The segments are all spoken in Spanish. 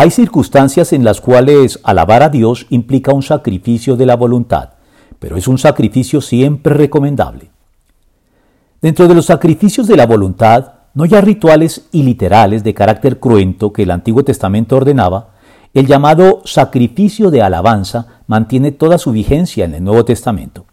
Hay circunstancias en las cuales alabar a Dios implica un sacrificio de la voluntad, pero es un sacrificio siempre recomendable. Dentro de los sacrificios de la voluntad, no ya rituales y literales de carácter cruento que el Antiguo Testamento ordenaba, el llamado sacrificio de alabanza mantiene toda su vigencia en el Nuevo Testamento.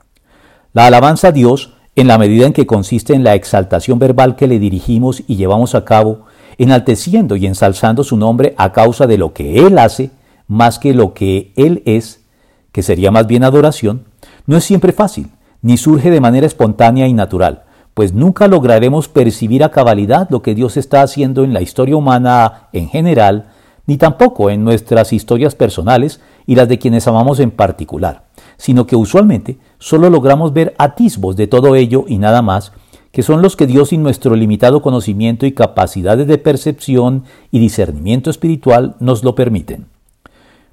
La alabanza a Dios, en la medida en que consiste en la exaltación verbal que le dirigimos y llevamos a cabo, enalteciendo y ensalzando su nombre a causa de lo que Él hace, más que lo que Él es, que sería más bien adoración, no es siempre fácil, ni surge de manera espontánea y natural pues nunca lograremos percibir a cabalidad lo que Dios está haciendo en la historia humana en general, ni tampoco en nuestras historias personales y las de quienes amamos en particular, sino que usualmente solo logramos ver atisbos de todo ello y nada más, que son los que Dios sin nuestro limitado conocimiento y capacidades de percepción y discernimiento espiritual nos lo permiten.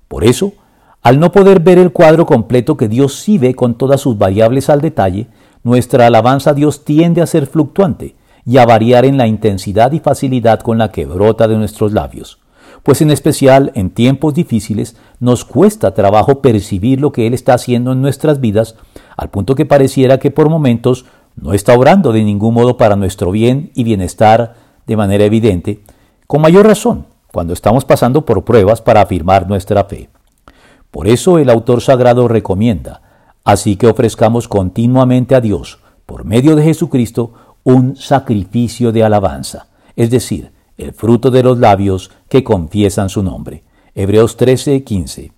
Por eso, al no poder ver el cuadro completo que Dios sí ve con todas sus variables al detalle, nuestra alabanza a Dios tiende a ser fluctuante y a variar en la intensidad y facilidad con la que brota de nuestros labios, pues en especial en tiempos difíciles nos cuesta trabajo percibir lo que Él está haciendo en nuestras vidas, al punto que pareciera que por momentos no está obrando de ningún modo para nuestro bien y bienestar de manera evidente, con mayor razón cuando estamos pasando por pruebas para afirmar nuestra fe. Por eso el autor sagrado recomienda Así que ofrezcamos continuamente a Dios, por medio de Jesucristo, un sacrificio de alabanza, es decir, el fruto de los labios que confiesan su nombre. Hebreos 13, 15.